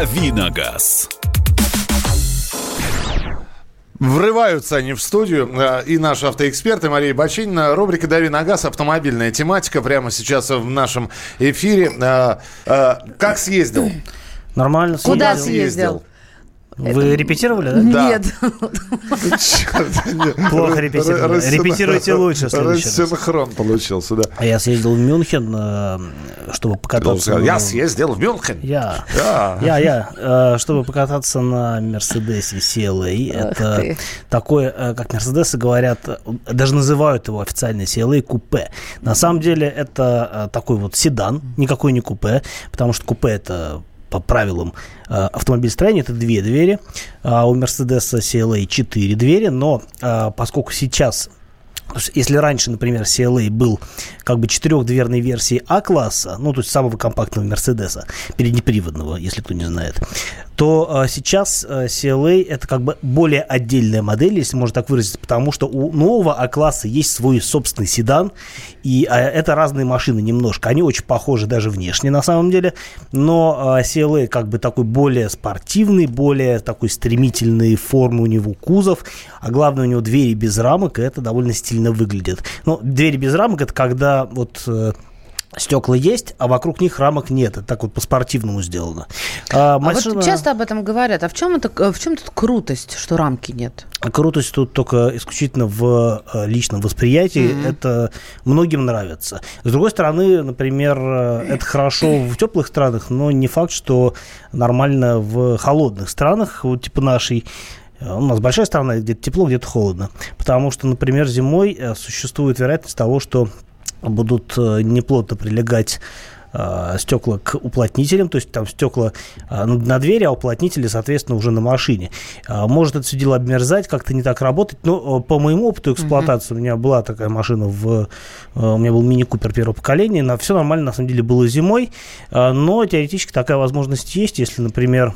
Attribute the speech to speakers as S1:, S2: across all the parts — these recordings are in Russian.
S1: Давиногаз.
S2: Врываются они в студию. э, И наш автоэксперт, и Мария Бочинина. Рубрика «Дави на газ», автомобильная тематика. Прямо сейчас в нашем эфире. Э, э, Как съездил?
S3: Нормально.
S4: Куда
S3: съездил. Вы репетировали, да?
S2: Да.
S4: Нет.
S3: Плохо репетировали. Репетируйте лучше в следующий раз.
S2: Рассинхрон получился, да.
S3: А я съездил в Мюнхен, э, чтобы покататься.
S2: Я съездил в Мюнхен.
S3: Я. Я, я, э, чтобы покататься на Мерседесе CLA. Это такое, э, как Мерседесы говорят, даже называют его официально CLA купе. На самом деле это такой вот седан, никакой не купе, потому что купе это по правилам э, автомобильстроения. Это две двери, а у Мерседеса CLA четыре двери, но э, поскольку сейчас если раньше, например, CLA был как бы четырехдверной версией А-класса, ну, то есть самого компактного Мерседеса, переднеприводного, если кто не знает, то э, сейчас э, CLA это как бы более отдельная модель, если можно так выразиться, потому что у нового А-класса есть свой собственный седан, и э, это разные машины немножко. Они очень похожи даже внешне на самом деле, но CLA как бы такой более спортивный, более такой стремительной формы у него кузов, а главное у него двери без рамок, и это довольно стильно выглядит. Но двери без рамок это когда вот э, стекла есть, а вокруг них рамок нет. Это так вот по-спортивному сделано. А,
S4: А
S3: машина-
S4: вот часто об этом говорят. А в чем, это, в чем тут крутость, что рамки нет?
S3: Крутость тут только исключительно в э, личном восприятии. Это многим нравится. С другой стороны, например, э, это хорошо в теплых странах, но не факт, что нормально в холодных странах, вот типа нашей. Э, У нас большая страна, где-то тепло, где-то холодно. Потому что, например, зимой э, существует вероятность того, что будут э, неплотно прилегать э, стекла к уплотнителям, то есть там стекла э, на, на двери, а уплотнители, соответственно, уже на машине. Может это все дело обмерзать, как-то не так работать, но э, по моему опыту эксплуатации у меня была такая машина, в, у меня был мини-купер первого поколения, на, все нормально, на самом деле, было зимой, но теоретически такая возможность есть, если, например,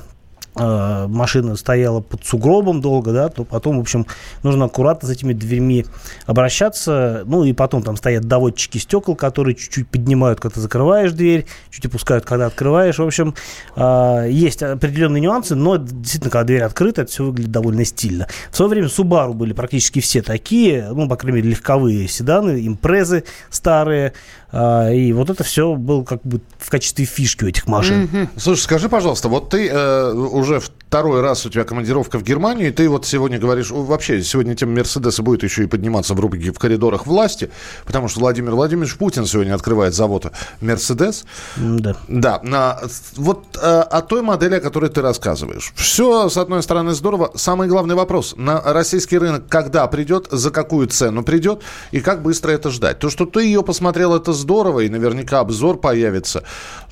S3: машина стояла под сугробом долго, да, то потом, в общем, нужно аккуратно с этими дверьми обращаться. Ну, и потом там стоят доводчики стекол, которые чуть-чуть поднимают, когда ты закрываешь дверь, чуть опускают, когда открываешь. В общем, э, есть определенные нюансы, но действительно, когда дверь открыта, это все выглядит довольно стильно. В свое время Subaru были практически все такие, ну, по крайней мере, легковые седаны, импрезы старые, э, и вот это все было как бы в качестве фишки у этих машин.
S2: Слушай, скажи, пожалуйста, вот ты э, уже второй раз у тебя командировка в Германию, и ты вот сегодня говоришь, вообще сегодня тема Мерседеса будет еще и подниматься в рубрике «В коридорах власти», потому что Владимир Владимирович Путин сегодня открывает завод Мерседес.
S3: Да.
S2: Да, на, вот э, о той модели, о которой ты рассказываешь. Все, с одной стороны, здорово. Самый главный вопрос. На российский рынок когда придет, за какую цену придет и как быстро это ждать? То, что ты ее посмотрел, это здорово, и наверняка обзор появится.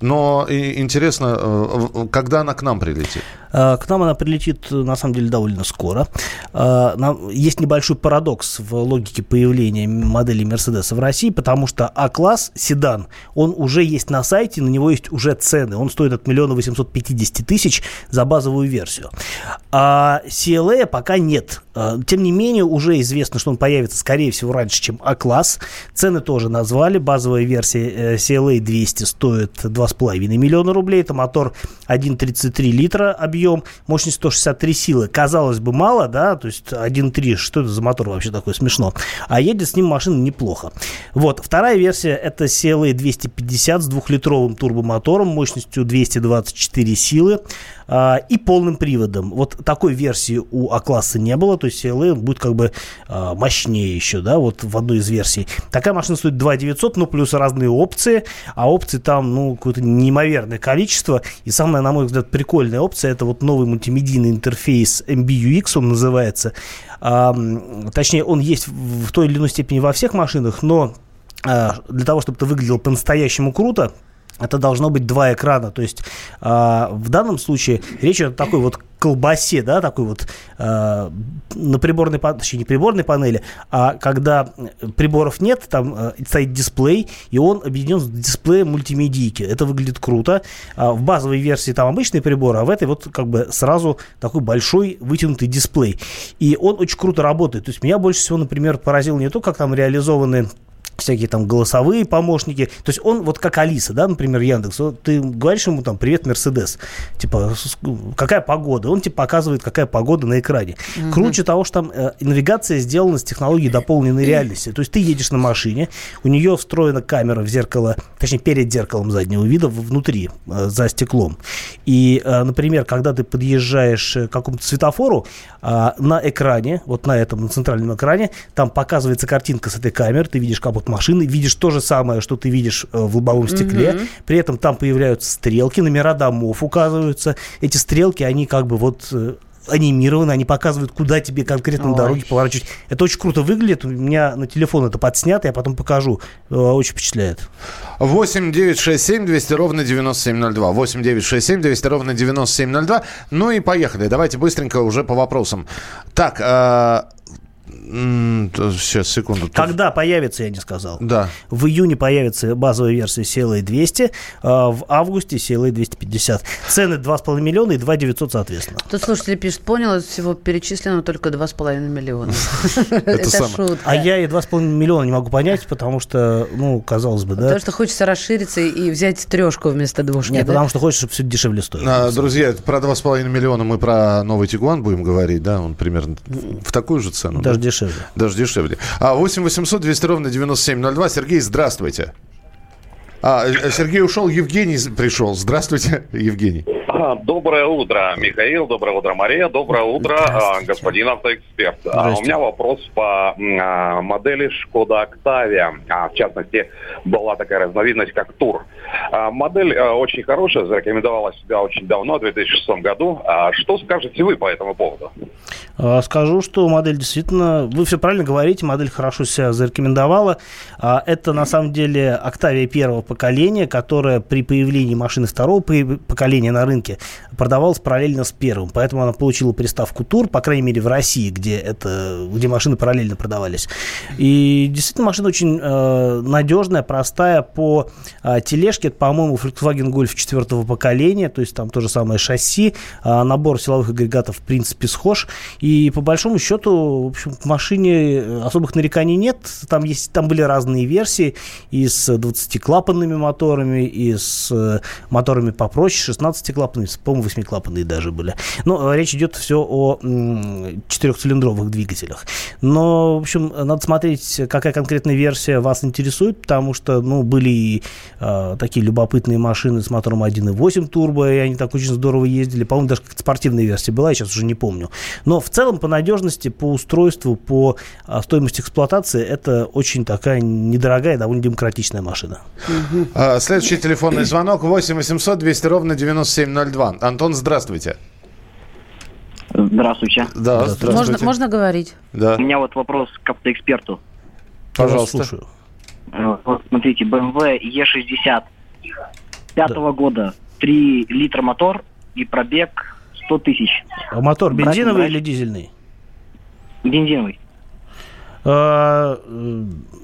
S2: Но интересно, э, когда она к нам прилетит?
S3: А, К нам она прилетит, э, на самом деле, довольно скоро. Нам- Есть небольшой парадокс в логике появления модели Мерседеса в России, потому что А-класс, седан, он уже есть на сайте, на него есть уже цены. Он стоит от миллиона 850 тысяч за базовую версию. А CLA пока нет. Тем не менее, уже известно, что он появится, скорее всего, раньше, чем А-класс. Цены тоже назвали. Базовая версия э, CLA 200 стоит 2,5 миллиона рублей. Это мотор 1,33 литра объем, мощность 163 силы. Казалось бы, мало, да, то есть 1,3, что это за мотор вообще такое смешно. А едет с ним машина неплохо. Вот, вторая версия это CLA 250 с двухлитровым турбомотором, мощностью 224 силы а, и полным приводом. Вот такой версии у А-класса не было, то есть CLA будет как бы а, мощнее еще, да, вот в одной из версий. Такая машина стоит 2 900, ну, плюс разные опции, а опций там, ну, какое-то неимоверное количество. И самая, на мой взгляд, прикольная опция, это вот новый мультимедийный интерфейс MBUX, он называется. А, точнее, он есть в в той или иной степени во всех машинах, но а, для того, чтобы это выглядело по-настоящему круто, это должно быть два экрана. То есть а, в данном случае речь идет о такой вот колбасе, да, такой вот а, на приборной, точнее, не приборной панели, а когда приборов нет, там а, стоит дисплей, и он объединен с дисплеем мультимедийки. Это выглядит круто. А, в базовой версии там обычные приборы, а в этой вот как бы сразу такой большой вытянутый дисплей. И он очень круто работает. То есть меня больше всего, например, поразило не то, как там реализованы всякие там голосовые помощники. То есть он вот как Алиса, да, например, Яндекс. Вот ты говоришь ему там «Привет, Мерседес». Типа, какая погода? Он тебе показывает, какая погода на экране. Угу. Круче того, что там э, навигация сделана с технологией дополненной реальности. То есть ты едешь на машине, у нее встроена камера в зеркало, точнее, перед зеркалом заднего вида, внутри, э, за стеклом. И, э, например, когда ты подъезжаешь к какому-то светофору, э, на экране, вот на этом, на центральном экране, там показывается картинка с этой камеры, ты видишь капот машины, видишь то же самое, что ты видишь э, в лобовом стекле, mm-hmm. при этом там появляются стрелки, номера домов указываются. Эти стрелки, они как бы вот э, анимированы, они показывают, куда тебе конкретно на дороге поворачивать. Это очень круто выглядит. У меня на телефон это подснято, я потом покажу. Э, очень впечатляет.
S2: 8 9 6 7 200 ровно 9702. 8 9 6 7 200 ровно 9702. Ну и поехали. Давайте быстренько уже по вопросам. Так, э, Сейчас, секунду.
S3: Когда появится, я не сказал.
S2: Да.
S3: В июне появится базовая версия CLA 200, а в августе CLA 250. Цены 2,5 миллиона и 2 900 соответственно.
S4: Тут слушатели пишут, понял, всего перечислено только 2,5 миллиона.
S3: Это шутка. А я и 2,5 миллиона не могу понять, потому что, ну, казалось бы, да.
S4: Потому что хочется расшириться и взять трешку вместо двушки. Нет,
S3: потому что хочешь, чтобы все дешевле стоило.
S2: А, друзья, про 2,5 миллиона мы про новый Тигуан будем говорить, да? Он примерно в такую же цену.
S3: Даже дешевле дешевле.
S2: Даже дешевле. А 8 800 200 ровно 9702. Сергей, здравствуйте. А, э, Сергей ушел, Евгений пришел. Здравствуйте, Евгений.
S1: Доброе утро, Михаил. Доброе утро, Мария. Доброе утро, а, господин автоэксперт. А, у меня вопрос по а, модели Шкода Октавия. В частности, была такая разновидность, как Тур. Модель очень хорошая, зарекомендовала себя очень давно, в 2006 году. Что скажете вы по этому поводу?
S3: Скажу, что модель действительно, вы все правильно говорите, модель хорошо себя зарекомендовала. Это на самом деле Октавия первого поколения, которая при появлении машины второго поколения на рынке продавалась параллельно с первым. Поэтому она получила приставку Тур, по крайней мере, в России, где, это, где машины параллельно продавались. И действительно, машина очень э, надежная, простая. По э, тележке, это, по-моему, Volkswagen Golf четвертого поколения, то есть там то же самое шасси, э, набор силовых агрегатов, в принципе, схож. И по большому счету, в общем, к машине особых нареканий нет. Там, есть, там были разные версии и с 20-клапанными моторами, и с э, моторами попроще, 16-клапанными клапанные, по-моему, восьмиклапанные даже были. Но э, речь идет все о четырехцилиндровых двигателях. Но, в общем, надо смотреть, какая конкретная версия вас интересует, потому что, ну, были и э, такие любопытные машины с мотором 1.8 турбо, и они так очень здорово ездили. По-моему, даже как-то спортивная версия была, я сейчас уже не помню. Но в целом по надежности, по устройству, по э, стоимости эксплуатации это очень такая недорогая, довольно демократичная машина.
S2: А, следующий телефонный звонок 8 800 200 ровно 9702. 02. Антон, здравствуйте.
S5: Здравствуйте.
S2: Да, здравствуйте.
S4: Можно, можно говорить?
S5: Да. У меня вот вопрос к автоэксперту.
S2: Пожалуйста. Слушаю.
S5: Э, вот смотрите, BMW E60 пятого да. года, 3 литра мотор и пробег 100 тысяч.
S3: А мотор бензиновый брать, или дизельный?
S5: Бензиновый.
S3: Э,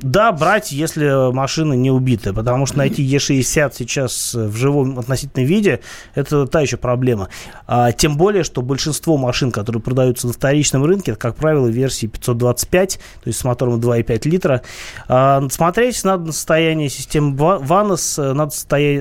S3: да, брать, если машина не убитая, потому что найти Е60 сейчас в живом относительном виде, это та еще проблема. А, тем более, что большинство машин, которые продаются на вторичном рынке, это, как правило, версии 525, то есть с мотором 2,5 литра. А, смотреть надо на состояние системы ВАНОС, надо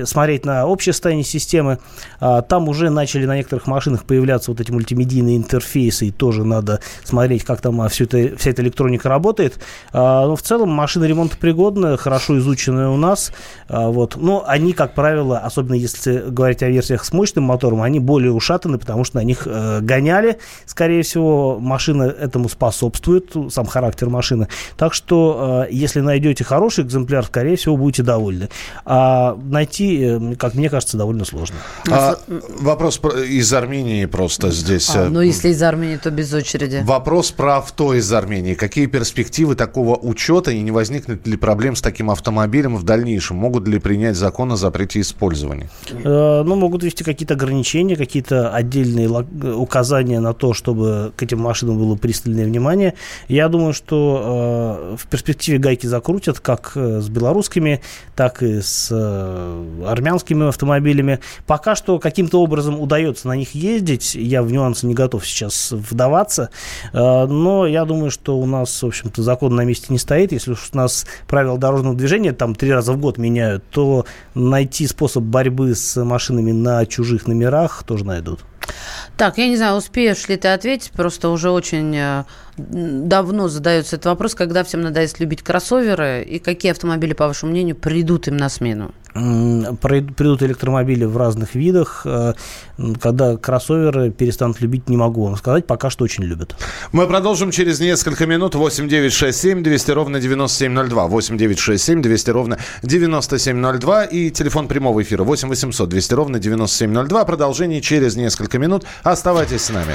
S3: смотреть на общее состояние системы. А, там уже начали на некоторых машинах появляться вот эти мультимедийные интерфейсы, и тоже надо смотреть, как там все это, вся эта электроника работает работает. А, но в целом машина ремонтопригодная, хорошо изученная у нас. А, вот. Но они, как правило, особенно если говорить о версиях с мощным мотором, они более ушатаны, потому что на них э, гоняли. Скорее всего, машина этому способствует, сам характер машины. Так что, э, если найдете хороший экземпляр, скорее всего, будете довольны. А найти, э, как мне кажется, довольно сложно. А,
S2: вопрос из Армении просто здесь.
S4: А, ну, если из Армении, то без очереди.
S2: Вопрос про авто из Армении. Какие перспективы перспективы такого учета и не возникнет ли проблем с таким автомобилем в дальнейшем? Могут ли принять закон о запрете использования?
S3: Э, ну, могут ввести какие-то ограничения, какие-то отдельные указания на то, чтобы к этим машинам было пристальное внимание. Я думаю, что э, в перспективе гайки закрутят как э, с белорусскими, так и с армянскими автомобилями. Пока что каким-то образом удается на них ездить. Я в нюансы не готов сейчас вдаваться. Но я думаю, что у нас, в общем, общем-то, закон на месте не стоит. Если уж у нас правила дорожного движения там три раза в год меняют, то найти способ борьбы с машинами на чужих номерах тоже найдут.
S4: Так, я не знаю, успеешь ли ты ответить, просто уже очень э, давно задается этот вопрос, когда всем надоест любить кроссоверы, и какие автомобили, по вашему мнению, придут им на смену?
S3: Придут электромобили в разных видах. Э, когда кроссоверы перестанут любить, не могу вам сказать. Пока что очень любят.
S2: Мы продолжим через несколько минут. 8 9 6 7 200 ровно 9702. 8 9 6 7 200 ровно 9702. И телефон прямого эфира 8 800 200 ровно 9702. Продолжение через несколько минут. Оставайтесь с нами.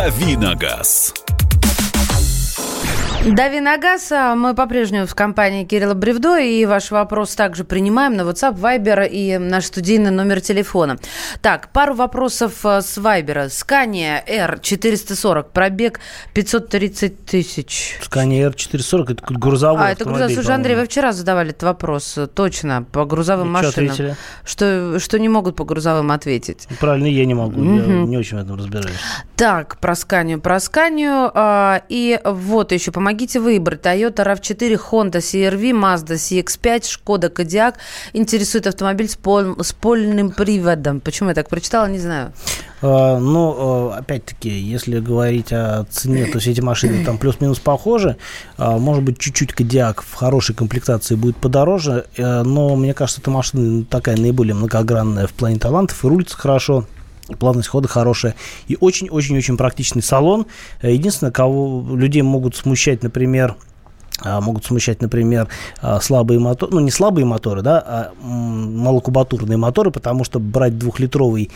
S6: Давиногаз.
S4: Дави на газ. А мы по-прежнему в компании Кирилла Бревдо. И ваш вопрос также принимаем на WhatsApp, Viber и наш студийный номер телефона. Так, пару вопросов э, с Viber. Скания R440, пробег 530 тысяч.
S3: Скания R440, это грузовой
S4: А, это грузовой. Слушай, Андрей, вы вчера задавали этот вопрос. Точно, по грузовым и машинам. Что, что, что не могут по грузовым ответить.
S3: Правильно, я не могу. Угу. Я не очень в этом разбираюсь.
S4: Так, про Сканию, про Сканию. А, и вот еще, помогите Помогите выбрать. Toyota RAV4, Honda CR-V, Mazda CX-5, Шкода Кодиак. Интересует автомобиль с, пол, с польным приводом. Почему я так прочитала, не знаю.
S3: Uh, ну, uh, опять-таки, если говорить о цене, то все эти машины там плюс-минус похожи. Uh, может быть, чуть-чуть Кодиак в хорошей комплектации будет подороже, но мне кажется, эта машина такая наиболее многогранная в плане талантов и рулится хорошо плавность хода хорошая. И очень-очень-очень практичный салон. Единственное, кого людей могут смущать, например, а, могут смущать, например, а, слабые моторы, ну не слабые моторы, да, а малокубатурные моторы, потому что брать двухлитровый,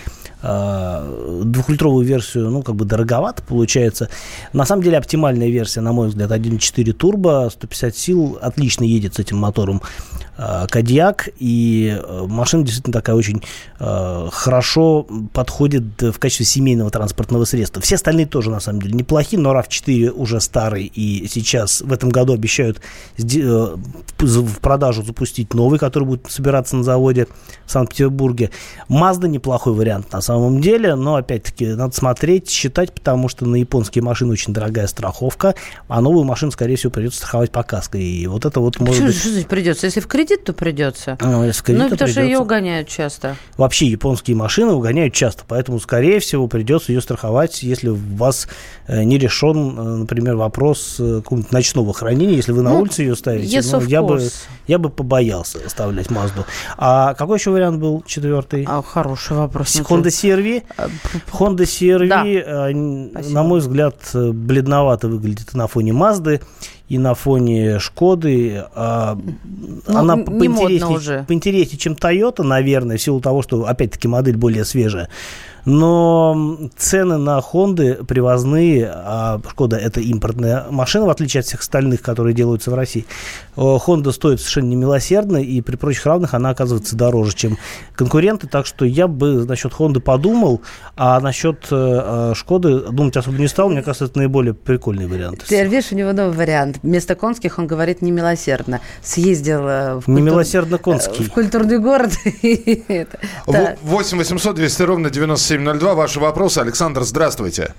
S3: двухлитровую версию, ну как бы дороговато получается. На самом деле оптимальная версия, на мой взгляд, 1.4 турбо, 150 сил, отлично едет с этим мотором Кадьяк, и машина действительно такая очень хорошо подходит в качестве семейного транспортного средства. Все остальные тоже, на самом деле, неплохие, но RAV4 уже старый, и сейчас в этом году обещают э, в продажу запустить новый, который будет собираться на заводе в Санкт-Петербурге. Mazda неплохой вариант на самом деле, но опять-таки надо смотреть, считать, потому что на японские машины очень дорогая страховка, а новую машину, скорее всего, придется страховать по каско. И вот это вот может
S4: что,
S3: быть...
S4: Что придется? Если в кредит, то придется.
S3: Ну, если в кредит,
S4: ну потому
S3: придется.
S4: что ее угоняют часто.
S3: Вообще японские машины угоняют часто, поэтому, скорее всего, придется ее страховать, если у вас э, не решен, э, например, вопрос какого-нибудь ночного хранения, если вы на ну, улице ее ставите,
S4: yes,
S3: ну, я, бы, я бы побоялся оставлять Мазду. А какой еще вариант был четвертый?
S4: А, хороший вопрос.
S3: Honda CR-V. Honda CR-V, да. Э, на мой взгляд, бледновато выглядит на фоне Мазды и на фоне Шкоды. А, ну, она поинтереснее, уже. поинтереснее, чем Toyota, наверное, в силу того, что, опять-таки, модель более свежая. Но цены на Хонды привозные, а Шкода это импортная машина, в отличие от всех остальных, которые делаются в России. Honda стоит совершенно немилосердно, и при прочих равных она оказывается дороже, чем конкуренты. Так что я бы насчет Honda подумал, а насчет э, Шкоды думать особо не стал. Мне кажется, это наиболее прикольный вариант.
S4: Ты видишь, у него новый вариант. Вместо конских он говорит немилосердно. Съездил э, в,
S3: немилосердно конский.
S4: в культурный город.
S2: 8 800 200 ровно 97 9702. Ваши вопросы. Александр, здравствуйте.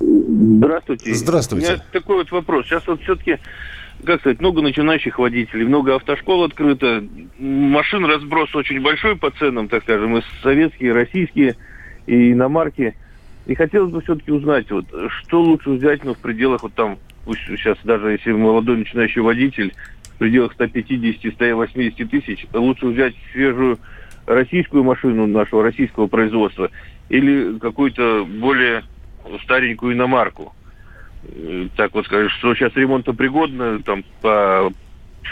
S7: Здравствуйте.
S2: Здравствуйте.
S7: У меня такой вот вопрос. Сейчас вот все-таки, как сказать, много начинающих водителей, много автошкол открыто. Машин разброс очень большой по ценам, так скажем, и советские, и российские, и иномарки. И хотелось бы все-таки узнать, вот, что лучше взять, ну, в пределах вот там, пусть сейчас даже если молодой начинающий водитель, в пределах 150-180 тысяч, лучше взять свежую российскую машину нашего российского производства или какую-то более старенькую иномарку. Э, так вот скажешь, что сейчас ремонтопригодно, там по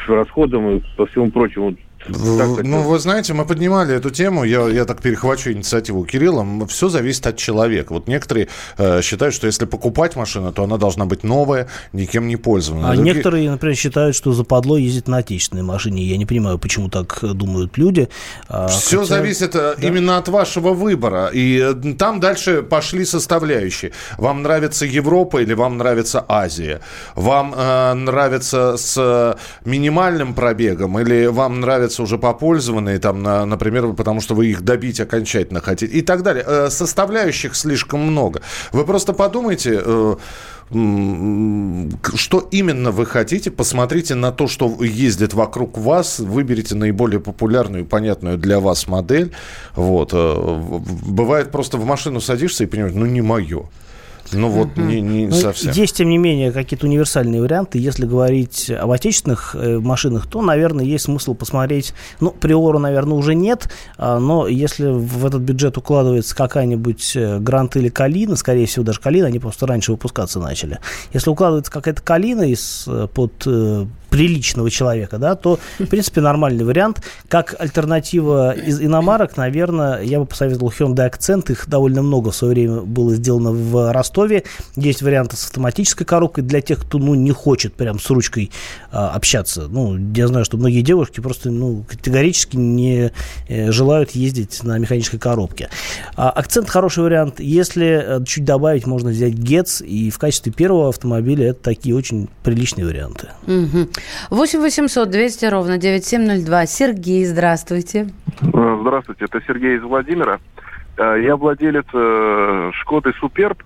S7: расходам и по всему прочему.
S2: В, ну, вы знаете, мы поднимали эту тему, я, я так перехвачу инициативу Кирилла, все зависит от человека. Вот некоторые э, считают, что если покупать машину, то она должна быть новая, никем не пользована.
S3: А Другие... некоторые, например, считают, что западло ездить на отечественной машине. Я не понимаю, почему так думают люди.
S2: А, все хотя... зависит э, да. именно от вашего выбора. И э, там дальше пошли составляющие. Вам нравится Европа или вам нравится Азия? Вам э, нравится с минимальным пробегом или вам нравится уже попользованные, там, на, например, потому что вы их добить окончательно хотите и так далее. Э, составляющих слишком много. Вы просто подумайте, э, что именно вы хотите, посмотрите на то, что ездит вокруг вас, выберите наиболее популярную и понятную для вас модель. Вот. Э, бывает просто в машину садишься и понимаешь, ну не мое. Ну вот угу. не, не ну, совсем.
S3: Есть, тем не менее, какие-то универсальные варианты. Если говорить об отечественных э, машинах, то, наверное, есть смысл посмотреть. Ну, Приору, наверное, уже нет, а, но если в этот бюджет укладывается какая-нибудь э, Грант или Калина, скорее всего, даже Калина, они просто раньше выпускаться начали. Если укладывается какая-то Калина из, э, под приличного человека, да, то, в принципе, нормальный вариант. Как альтернатива из иномарок, наверное, я бы посоветовал Hyundai Accent. Их довольно много в свое время было сделано в Ростове. Есть варианты с автоматической коробкой для тех, кто, ну, не хочет прям с ручкой а, общаться. Ну, я знаю, что многие девушки просто, ну, категорически не э, желают ездить на механической коробке. А, акцент хороший вариант. Если э, чуть добавить, можно взять Getz, и в качестве первого автомобиля это такие очень приличные варианты.
S4: Угу. 8 800 200 ровно 9702. Сергей, здравствуйте.
S8: Э, здравствуйте, это Сергей из Владимира. Э, я владелец э, Шкоды Суперб.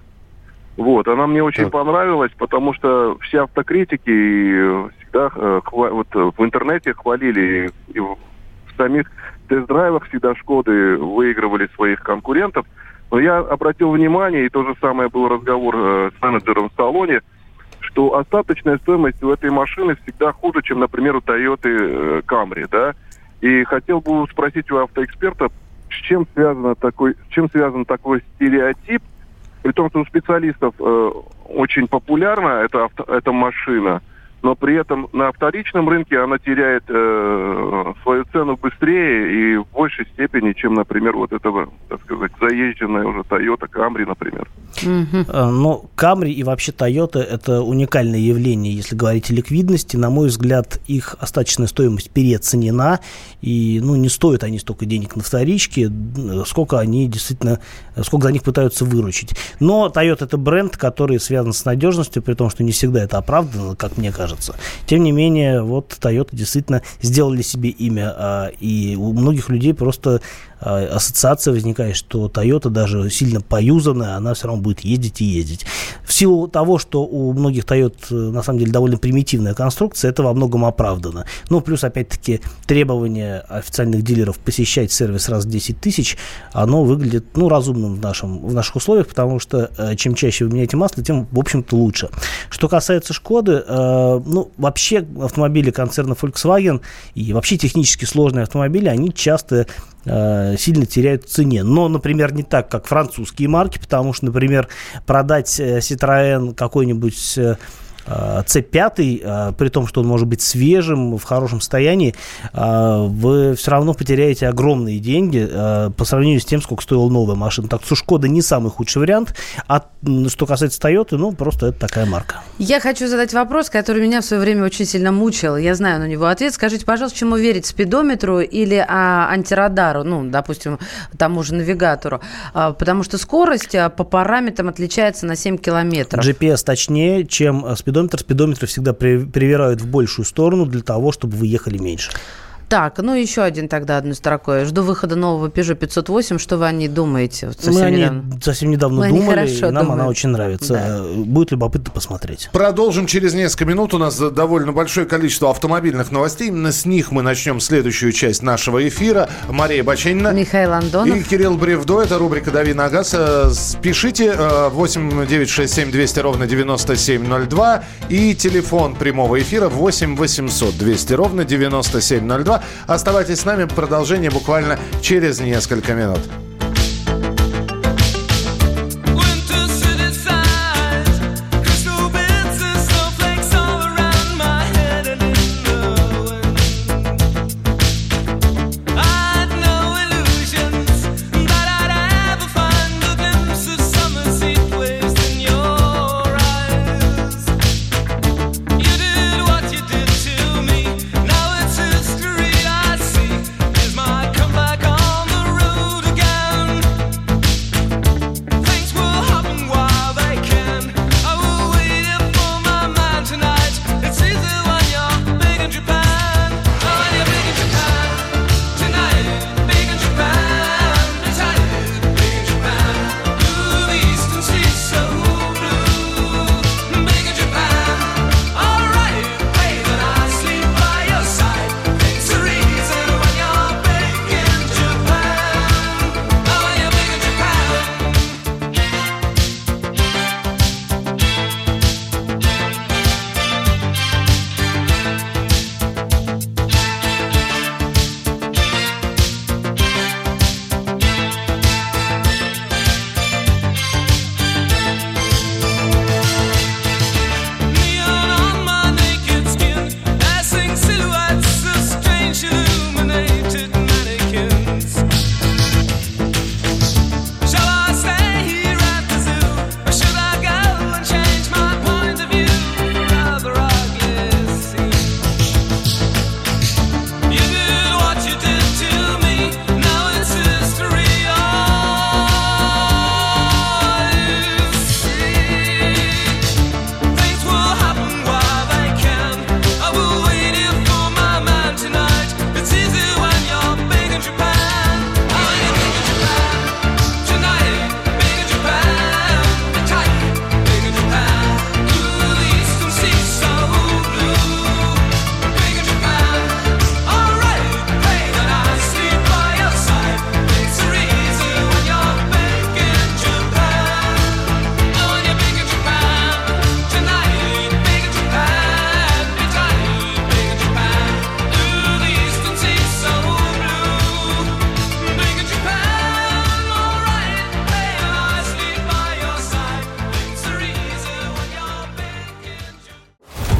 S8: Вот, она мне очень так. понравилась, потому что все автокритики всегда вот, в интернете хвалили, и в самих тест-драйвах всегда Шкоды выигрывали своих конкурентов. Но я обратил внимание, и то же самое был разговор с менеджером в салоне – что остаточная стоимость у этой машины всегда хуже, чем, например, у Toyota э, Camry, да. И хотел бы спросить у автоэксперта, с чем связано такой, с чем связан такой стереотип, при том, что у специалистов э, очень популярна эта, авто, эта машина – но при этом на вторичном рынке она теряет э, свою цену быстрее и в большей степени, чем, например, вот этого, так сказать, заезженная уже Toyota Camry, например.
S3: Mm-hmm. Ну, Camry и вообще Toyota – это уникальное явление, если говорить о ликвидности. На мой взгляд, их остаточная стоимость переоценена, и ну, не стоят они столько денег на вторичке, сколько они действительно, сколько за них пытаются выручить. Но Toyota – это бренд, который связан с надежностью, при том, что не всегда это оправдано, как мне кажется кажется. Тем не менее, вот Toyota действительно сделали себе имя, а, и у многих людей просто ассоциация возникает, что Toyota даже сильно поюзанная, она все равно будет ездить и ездить. В силу того, что у многих Toyota э, на самом деле довольно примитивная конструкция, это во многом оправдано. Ну, плюс, опять-таки, требование официальных дилеров посещать сервис раз в 10 тысяч, оно выглядит, ну, разумным в, нашем, в наших условиях, потому что э, чем чаще вы меняете масло, тем, в общем-то, лучше. Что касается Шкоды, э, ну, вообще автомобили концерна Volkswagen и вообще технически сложные автомобили, они часто сильно теряют в цене. Но, например, не так, как французские марки, потому что, например, продать э, Citroën какой-нибудь э, C5, а, при том, что он может быть свежим, в хорошем состоянии, а, вы все равно потеряете огромные деньги а, по сравнению с тем, сколько стоила новая машина. Так что Шкода не самый худший вариант. А что касается Toyota, ну, просто это такая марка.
S4: Я хочу задать вопрос, который меня в свое время очень сильно мучил. Я знаю на него ответ. Скажите, пожалуйста, чему верить, спидометру или а, антирадару, ну, допустим, тому же навигатору? А, потому что скорость по параметрам отличается на 7 километров.
S3: GPS точнее, чем спидометр спидометр. Спидометр всегда привирают в большую сторону для того, чтобы вы ехали меньше.
S4: Так, ну еще один тогда одной строкой. Жду выхода нового Peugeot 508. Что вы о ней думаете?
S3: Вот совсем Мы недавно. о ней совсем недавно Мы думали, и нам думают. она очень нравится. Да. Будет любопытно посмотреть.
S2: Продолжим через несколько минут. У нас довольно большое количество автомобильных новостей. Именно с них мы начнем следующую часть нашего эфира. Мария Баченина.
S4: Михаил Андонов.
S2: И Кирилл Бревдо. Это рубрика «Дави на газ». Пишите 8 967 200 ровно 9702. И телефон прямого эфира 8 800 200 ровно 9702. Оставайтесь с нами. Продолжение буквально через несколько минут.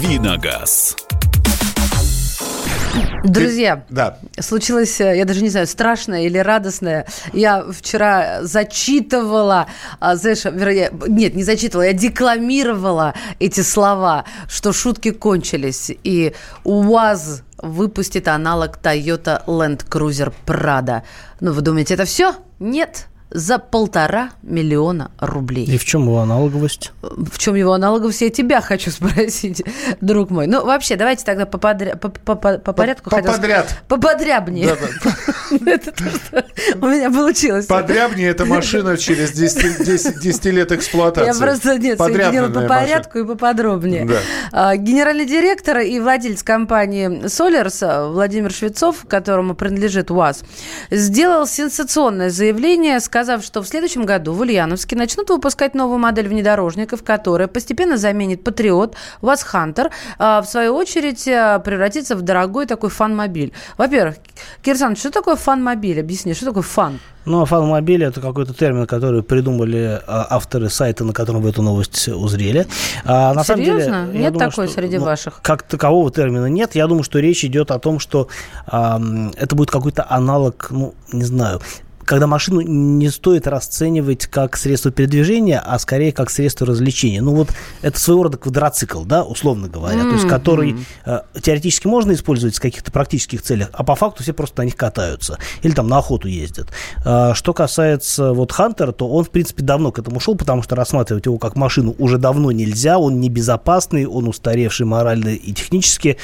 S9: Давиногаз.
S4: Друзья,
S2: да.
S4: случилось, э, я даже не знаю, страшное или радостное. Я вчера зачитывала, а, знаешь, вернее, нет, не зачитывала, я декламировала эти слова, что шутки кончились. И УАЗ выпустит аналог Toyota Land Cruiser Prado. Ну, вы думаете, это все? Нет за полтора миллиона рублей.
S3: И в чем его аналоговость?
S4: В чем его аналоговость, я тебя хочу спросить, друг мой. Ну, вообще, давайте тогда по, подря... по, по, по, по порядку.
S2: По подряд.
S4: По подрябнее. Это то, что у меня получилось.
S2: Подрябнее – это машина через 10 лет эксплуатации.
S4: Я просто, нет, соединила по порядку и поподробнее. А, генеральный директор и владелец компании Solars Владимир Швецов, которому принадлежит УАЗ, сделал сенсационное заявление, с сказав, что в следующем году в Ульяновске начнут выпускать новую модель внедорожников, которая постепенно заменит Патриот, УАЗ Хантер, в свою очередь а, превратится в дорогой такой fun-мобиль. Во-первых, Кирсан, что такое fun-мобиль? Объясни, что такое fun?
S3: Ну, а фан-мобиль – это какой-то термин, который придумали а, авторы сайта, на котором вы эту новость узрели.
S4: А, на Серьезно? Самом деле, нет думаю, такой что, среди ну, ваших?
S3: Как такового термина нет. Я думаю, что речь идет о том, что а, это будет какой-то аналог, ну, не знаю, когда машину не стоит расценивать как средство передвижения, а скорее как средство развлечения. Ну вот это своего рода квадроцикл, да, условно говоря, mm-hmm. то есть который э, теоретически можно использовать в каких-то практических целях, а по факту все просто на них катаются или там на охоту ездят. Э, что касается вот Хантера, то он в принципе давно к этому шел, потому что рассматривать его как машину уже давно нельзя, он небезопасный, он устаревший морально и технически.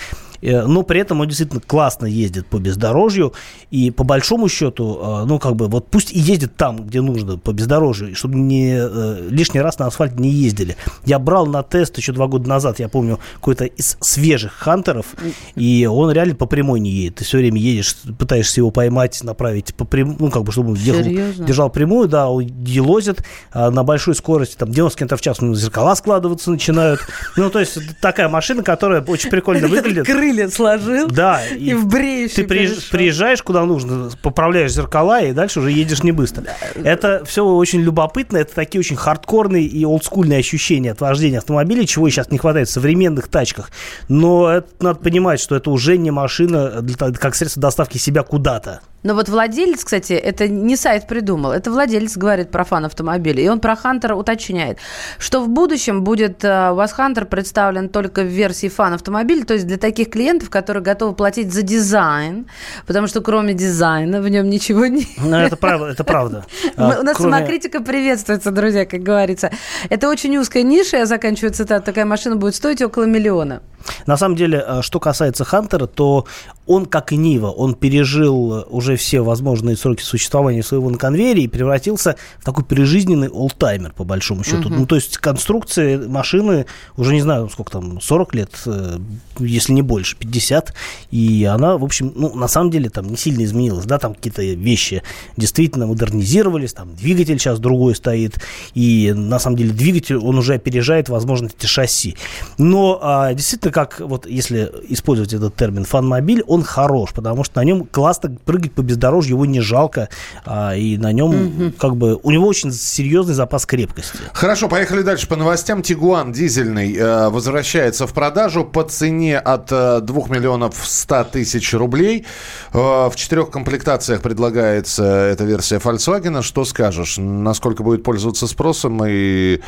S3: Э, но при этом он действительно классно ездит по бездорожью, и по большому счету, э, ну, как бы, вот пусть и ездит там, где нужно, по бездорожью, чтобы не, э, лишний раз на асфальт не ездили. Я брал на тест еще два года назад, я помню, какой-то из свежих хантеров, и он реально по прямой не едет. Ты все время едешь, пытаешься его поймать, направить по прямой, ну, как бы, чтобы он ехал, держал прямую, да, он елозит а на большой скорости, там, 90 км в час, ну, зеркала складываться начинают. Ну, то есть, такая машина, которая очень прикольно выглядит
S4: крылья сложил
S3: да,
S4: и, и в бреющий
S3: Ты приезж, приезжаешь куда нужно, поправляешь зеркала, и дальше уже едешь не быстро. Это все очень любопытно, это такие очень хардкорные и олдскульные ощущения от вождения автомобиля, чего сейчас не хватает в современных тачках. Но это, надо понимать, что это уже не машина для, как средство доставки себя куда-то.
S4: Но вот владелец, кстати, это не сайт придумал, это владелец говорит про фан автомобиля. И он про Хантера уточняет, что в будущем будет э, у вас Хантер представлен только в версии фан автомобиля, то есть для таких клиентов, которые готовы платить за дизайн, потому что кроме дизайна в нем ничего нет.
S3: Ну, это правда, это правда.
S4: У нас самокритика приветствуется, друзья, как говорится. Это очень узкая ниша, я заканчиваю цитату, такая машина будет стоить около миллиона.
S3: На самом деле, э, что касается Хантера, то он, как и Нива, он пережил уже все возможные сроки существования своего на конвейере и превратился в такой прижизненный олдтаймер, по большому счету. Угу. Ну, то есть конструкция машины уже, не знаю, сколько там, 40 лет, э, если не больше, 50. И она, в общем, ну, на самом деле там не сильно изменилась, да, там какие-то вещи действительно модернизировались, там двигатель сейчас другой стоит, и на самом деле двигатель, он уже опережает возможности шасси. Но а, действительно, как вот если использовать этот термин фан-мобиль, он хорош, потому что на нем классно прыгать по бездорожью, его не жалко, а, и на нем угу. как бы у него очень серьезный запас крепкости.
S2: Хорошо, поехали дальше по новостям. Тигуан дизельный э, возвращается в продажу по цене от э, 2 миллионов 100 тысяч рублей. Э, в четырех комплектациях предлагается эта версия Volkswagen. Что скажешь? Насколько будет пользоваться спросом и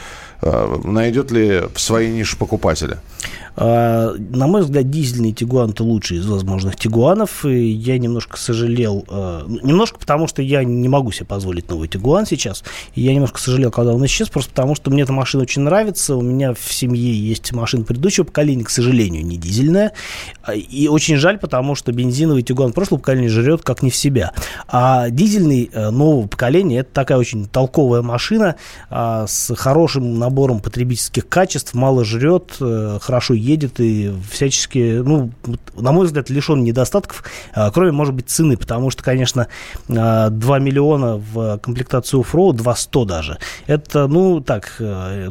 S2: э, найдет ли в своей нише покупателя?
S3: А, на мой взгляд, дизельный Тигуан это лучший из возможных Тигуанов. И я немножко сожалел, э, немножко потому, что я не могу себе позволить новый Тигуан сейчас. И я немножко сожалел, когда он исчез, просто потому, что мне эта машина очень нравится. У меня в семье есть машина предыдущего поколения, к сожалению, не дизельная. И очень жаль, потому что бензиновый Тигуан прошлого поколения жрет как не в себя. А дизельный э, нового поколения это такая очень толковая машина а, с хорошим набором потребительских качеств, мало жрет, э, хорошо едет и всячески, ну, на мой взгляд, лишен недостатков, а, кроме, может быть, цены, потому что, конечно, 2 а, миллиона в комплектацию оффроуд, 200 даже, это, ну, так,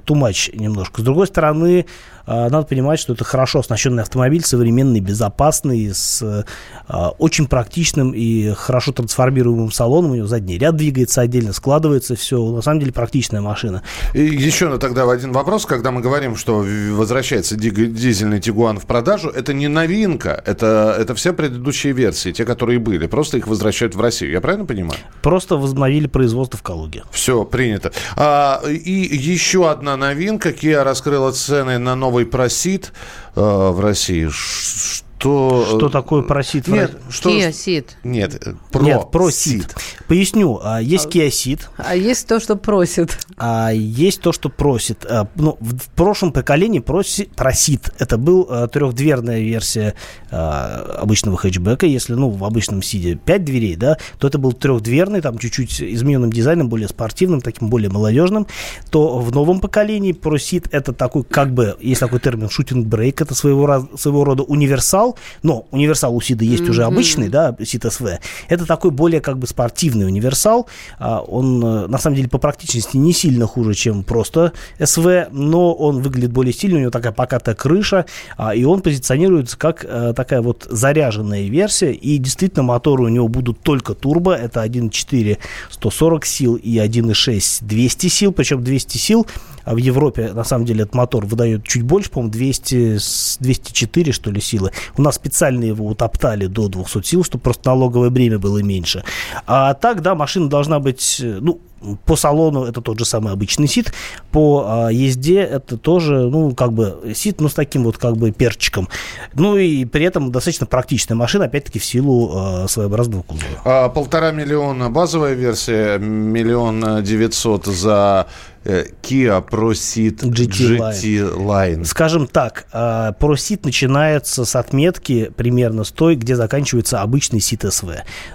S3: тумач э, немножко. С другой стороны, надо понимать, что это хорошо оснащенный автомобиль, современный, безопасный, с а, очень практичным и хорошо трансформируемым салоном. У него задний ряд двигается отдельно, складывается все. На самом деле практичная машина.
S2: И еще тогда один вопрос, когда мы говорим, что возвращается дизельный Тигуан в продажу, это не новинка, это, это все предыдущие версии, те, которые были. Просто их возвращают в Россию. Я правильно понимаю?
S3: Просто возобновили производство в Калуге.
S2: Все, принято. А, и еще одна новинка. Kia раскрыла цены на новые новый просит э, в России.
S3: Что, что такое просит?
S2: Нет, что,
S4: Kia Ceed.
S2: Нет,
S3: про Нет, просит. Поясню, а, есть Kia Ceed.
S4: А есть то, что просит.
S3: А есть то, что просит. А, ну, в прошлом поколении проси, просит. Это был а, трехдверная версия а, обычного хэтчбека. Если, ну, в обычном Сиде 5 дверей, да, то это был трехдверный, там чуть-чуть измененным дизайном, более спортивным, таким более молодежным. То в новом поколении просит это такой, как бы, есть такой термин шутинг-брейк, это своего, своего рода универсал, но универсал у Сида есть mm-hmm. уже обычный, да, Сид СВ. Это такой более как бы спортивный универсал. А, он, э, на самом деле, по практичности не сильно хуже, чем просто СВ, но он выглядит более стильно, у него такая покатая крыша, а, и он позиционируется как э, такая вот заряженная версия, и действительно моторы у него будут только турбо, это 1.4 140 сил и 1.6 200 сил, причем 200 сил в Европе, на самом деле, этот мотор выдает чуть больше, по-моему, 200, 204, что ли, силы. У нас специально его утоптали до 200 сил, чтобы просто налоговое бремя было меньше. А так, да, машина должна быть, ну, по салону это тот же самый обычный сит, по а, езде это тоже, ну, как бы сит, но с таким вот как бы перчиком. Ну и при этом достаточно практичная машина, опять-таки в силу а, своеобразного кузова.
S2: А, полтора миллиона базовая версия, миллион девятьсот за э, Kia Proceed GT, GT Line.
S3: Скажем так, Proceed начинается с отметки примерно с той, где заканчивается обычный сит СВ.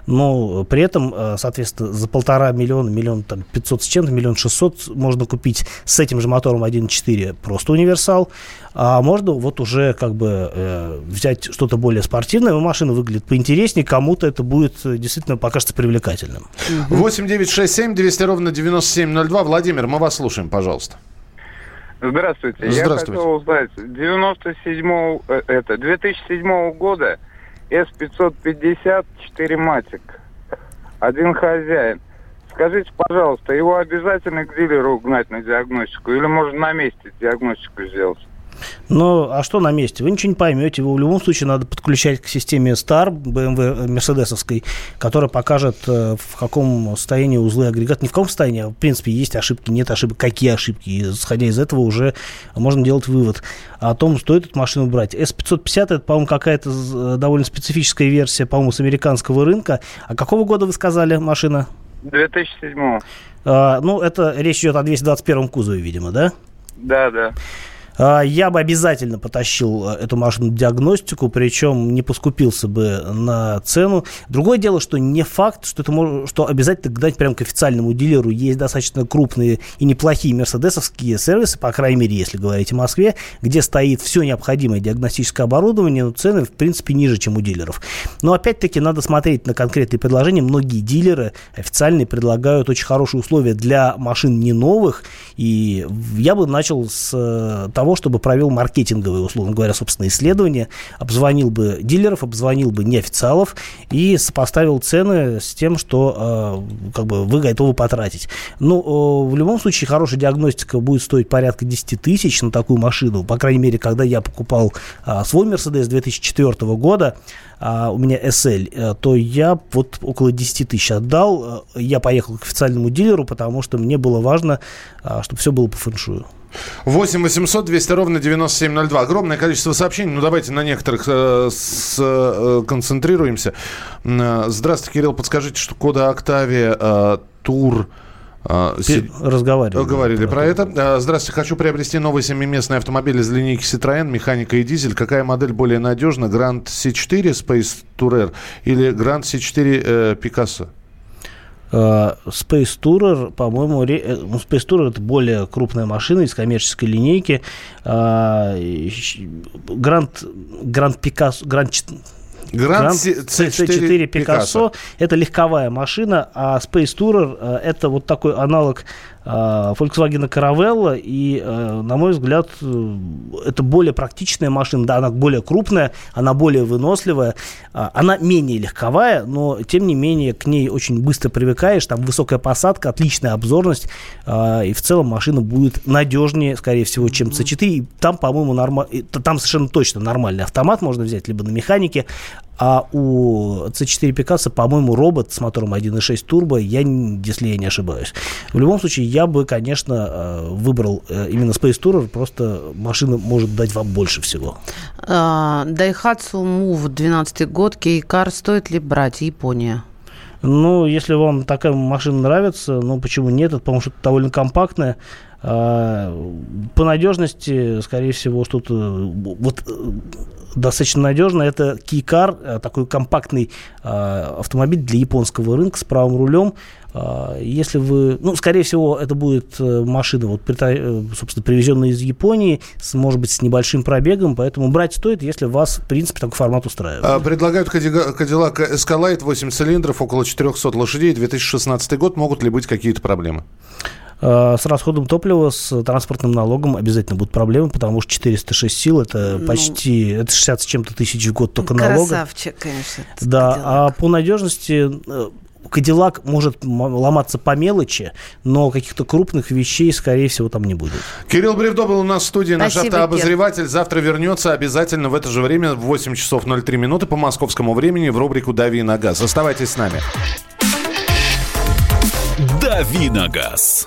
S3: Но при этом, соответственно, за полтора миллиона, миллион там 500 с чем-то, миллион шестьсот можно купить с этим же мотором 1.4 просто универсал, а можно вот уже как бы э, взять что-то более спортивное, машина выглядит поинтереснее, кому-то это будет э, действительно покажется привлекательным.
S2: 8 9 6 7 200 ровно 9702. Владимир, мы вас слушаем, пожалуйста.
S10: Здравствуйте. Здравствуйте. Я хотел узнать, 97 э, это 2007 года S550 4 Матик. Один хозяин. Скажите, пожалуйста, его обязательно к дилеру гнать на диагностику или можно на месте диагностику сделать?
S3: Ну, а что на месте? Вы ничего не поймете. Его в любом случае надо подключать к системе STAR, BMW мерседесовской, которая покажет, э, в каком состоянии узлы агрегат. Не в каком состоянии, а в принципе есть ошибки, нет ошибок, какие ошибки. И, исходя из этого уже можно делать вывод о том, стоит эту машину брать. S550 это, по-моему, какая-то э, довольно специфическая версия, по-моему, с американского рынка. А какого года вы сказали машина?
S10: 2007.
S3: А, ну, это речь идет о 221 кузове, видимо, да?
S10: Да, да.
S3: А, я бы обязательно потащил э, эту машину в диагностику, причем не поскупился бы на цену. Другое дело, что не факт, что это может, что обязательно гнать прямо к официальному дилеру. Есть достаточно крупные и неплохие мерседесовские сервисы, по крайней мере, если говорить о Москве, где стоит все необходимое диагностическое оборудование, но цены, в принципе, ниже, чем у дилеров. Но, опять-таки, надо смотреть на конкретные предложения. Многие дилеры официальные предлагают очень хорошие условия для машин не новых, и я бы начал с э, того, чтобы провел маркетинговые, условно говоря, собственно, исследования, обзвонил бы дилеров, обзвонил бы неофициалов и сопоставил цены с тем, что э, как бы вы готовы потратить. Ну, в любом случае, хорошая диагностика будет стоить порядка 10 тысяч на такую машину. По крайней мере, когда я покупал э, свой Mercedes 2004 года, а у меня SL, э, то я вот около 10 тысяч отдал. Я поехал к официальному дилеру, потому что мне было важно, чтобы все было по фэншую.
S2: 8 800 200 ровно 9702. Огромное количество сообщений. Ну, давайте на некоторых э, с, э, концентрируемся. Э, здравствуйте, Кирилл. Подскажите, что кода Октавия э, Тур...
S3: А, разговаривали.
S2: Говорили про, про это. А, здравствуйте, хочу приобрести новый семиместный автомобиль из линейки Citroën, механика и дизель. Какая модель более надежна? Grand C4 Space Tourer или Grand C4 э, Picasso?
S3: Uh, Space Tourer, по-моему, ре... Э, ну, Space Tourer это более крупная машина из коммерческой линейки. Uh, Grand, Grand Picasso, Grand C4 Picasso. Это легковая машина, а Space Tourer э, это вот такой аналог э, Volkswagen Caravella, и, э, на мой взгляд, это более практичная машина, да, она более крупная, она более выносливая, она менее легковая, но, тем не менее, к ней очень быстро привыкаешь, там высокая посадка, отличная обзорность, и в целом машина будет надежнее, скорее всего, чем C4, и там, по-моему, норма... там совершенно точно нормальный автомат можно взять, либо на механике, а у C4 Picasso, по-моему, робот с мотором 1.6 турбо, я, если я не ошибаюсь. В любом случае, я бы, конечно, э, выбрал э, именно Space Tourer, просто машина может дать вам больше всего.
S4: А, Daihatsu Move 12 год, Кейкар, стоит ли брать Япония?
S3: Ну, если вам такая машина нравится, ну, почему нет? Это, потому что это довольно компактная. А, по надежности, скорее всего, что-то... Вот достаточно надежно. Это Keycar, э, такой компактный э, автомобиль для японского рынка с правым рулем. Э, если вы, ну, скорее всего, это будет машина, вот, собственно, привезенная из Японии, с, может быть, с небольшим пробегом, поэтому брать стоит, если вас, в принципе, такой формат устраивает. А,
S2: предлагают Cadillac Escalade 8 цилиндров, около 400 лошадей, 2016 год. Могут ли быть какие-то проблемы?
S3: Э, с расходом топлива, с транспортным налогом обязательно будут проблемы, потому что 406 сил это ну, почти это 60 с чем-то тысяч в год только налога.
S4: Красавчик, конечно.
S3: Да, Кадиллак. а по надежности э, Кадиллак может ломаться по мелочи, но каких-то крупных вещей, скорее всего, там не будет.
S2: Кирилл Бревдо был у нас в студии, наш Спасибо, автообозреватель. Кир. Завтра вернется обязательно в это же время в 8 часов 03 минуты по московскому времени в рубрику «Дави на газ». Оставайтесь с нами.
S9: «Дави на газ».